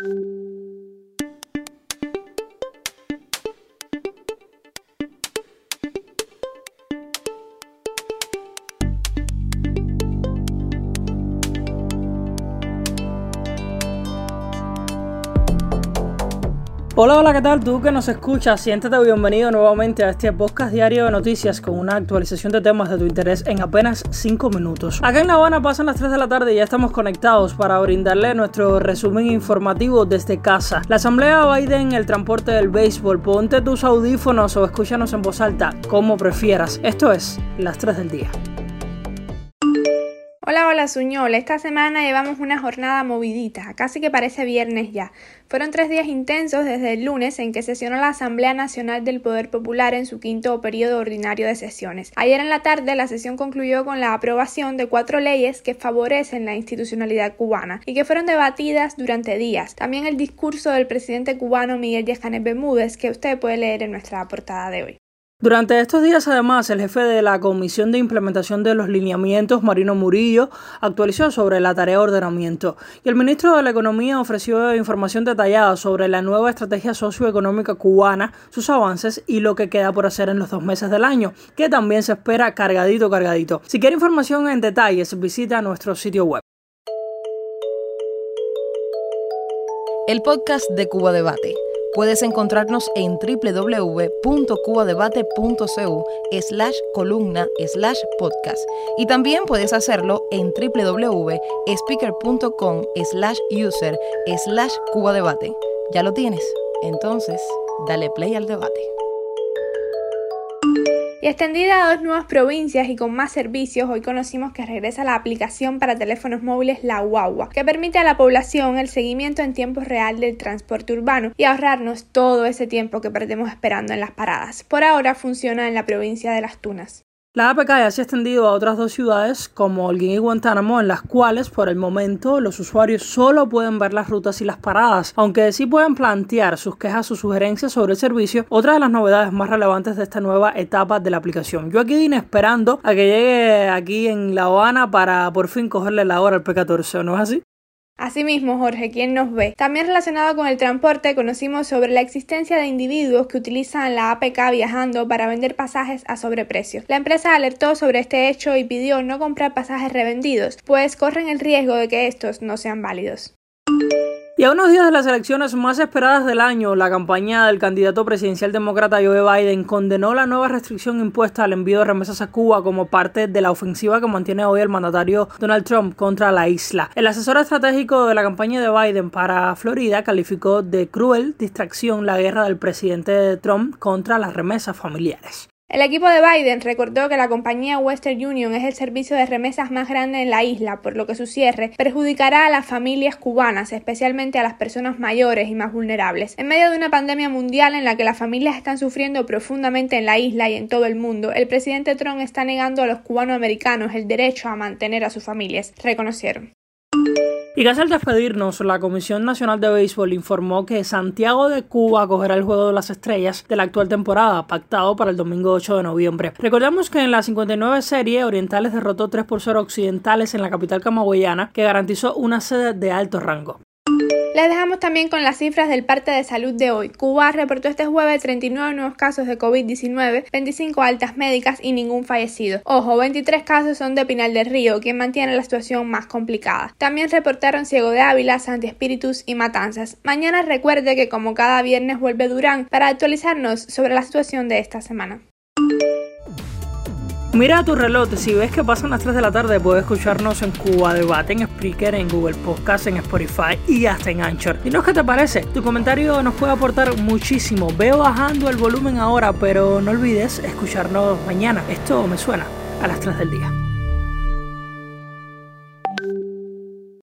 Música Hola, hola, ¿qué tal? Tú que nos escuchas, siéntate bienvenido nuevamente a este podcast diario de noticias con una actualización de temas de tu interés en apenas 5 minutos. Acá en La Habana pasan las 3 de la tarde y ya estamos conectados para brindarle nuestro resumen informativo desde casa. La Asamblea Biden, el transporte del béisbol, ponte tus audífonos o escúchanos en voz alta, como prefieras. Esto es las 3 del día. Hola, Suñol. Esta semana llevamos una jornada movidita, casi que parece viernes ya. Fueron tres días intensos desde el lunes en que sesionó la Asamblea Nacional del Poder Popular en su quinto periodo ordinario de sesiones. Ayer en la tarde la sesión concluyó con la aprobación de cuatro leyes que favorecen la institucionalidad cubana y que fueron debatidas durante días. También el discurso del presidente cubano Miguel Díaz Canel Bermúdez que usted puede leer en nuestra portada de hoy. Durante estos días, además, el jefe de la Comisión de Implementación de los Lineamientos, Marino Murillo, actualizó sobre la tarea de ordenamiento y el ministro de la Economía ofreció información detallada sobre la nueva estrategia socioeconómica cubana, sus avances y lo que queda por hacer en los dos meses del año, que también se espera cargadito, cargadito. Si quiere información en detalles, visita nuestro sitio web. El podcast de Cuba Debate Puedes encontrarnos en www.cubadebate.cu slash columna slash podcast y también puedes hacerlo en www.speaker.com slash user slash cubadebate. ¿Ya lo tienes? Entonces, dale play al debate y extendida a dos nuevas provincias y con más servicios, hoy conocimos que regresa la aplicación para teléfonos móviles La Guagua, que permite a la población el seguimiento en tiempo real del transporte urbano y ahorrarnos todo ese tiempo que perdemos esperando en las paradas. Por ahora funciona en la provincia de Las Tunas. La APK ya se ha extendido a otras dos ciudades como Holguín y Guantánamo, en las cuales por el momento los usuarios solo pueden ver las rutas y las paradas, aunque sí pueden plantear sus quejas o sugerencias sobre el servicio, otra de las novedades más relevantes de esta nueva etapa de la aplicación. Yo aquí vine esperando a que llegue aquí en La Habana para por fin cogerle la hora al P14, ¿no es así? Asimismo, Jorge, ¿quién nos ve? También relacionado con el transporte, conocimos sobre la existencia de individuos que utilizan la APK viajando para vender pasajes a sobreprecio. La empresa alertó sobre este hecho y pidió no comprar pasajes revendidos, pues corren el riesgo de que estos no sean válidos. Y a unos días de las elecciones más esperadas del año, la campaña del candidato presidencial demócrata Joe Biden condenó la nueva restricción impuesta al envío de remesas a Cuba como parte de la ofensiva que mantiene hoy el mandatario Donald Trump contra la isla. El asesor estratégico de la campaña de Biden para Florida calificó de cruel distracción la guerra del presidente Trump contra las remesas familiares. El equipo de Biden recordó que la compañía Western Union es el servicio de remesas más grande en la isla, por lo que su cierre perjudicará a las familias cubanas, especialmente a las personas mayores y más vulnerables. En medio de una pandemia mundial en la que las familias están sufriendo profundamente en la isla y en todo el mundo, el presidente Trump está negando a los cubanoamericanos el derecho a mantener a sus familias, reconocieron. Y casi al despedirnos, la Comisión Nacional de Béisbol informó que Santiago de Cuba acogerá el Juego de las Estrellas de la actual temporada, pactado para el domingo 8 de noviembre. Recordemos que en la 59 serie, Orientales derrotó 3 por 0 Occidentales en la capital camagüeyana, que garantizó una sede de alto rango. Les dejamos también con las cifras del parte de salud de hoy. Cuba reportó este jueves 39 nuevos casos de COVID-19, 25 altas médicas y ningún fallecido. Ojo, 23 casos son de Pinal del Río, quien mantiene la situación más complicada. También reportaron Ciego de Ávila, Santi Espíritus y Matanzas. Mañana recuerde que como cada viernes vuelve Durán para actualizarnos sobre la situación de esta semana. Mira tu reloj, si ves que pasan las 3 de la tarde puedes escucharnos en Cuba Debate, en Spreaker, en Google Podcast, en Spotify y hasta en Anchor. Dinos qué te parece, tu comentario nos puede aportar muchísimo. Veo bajando el volumen ahora, pero no olvides escucharnos mañana. Esto me suena a las 3 del día.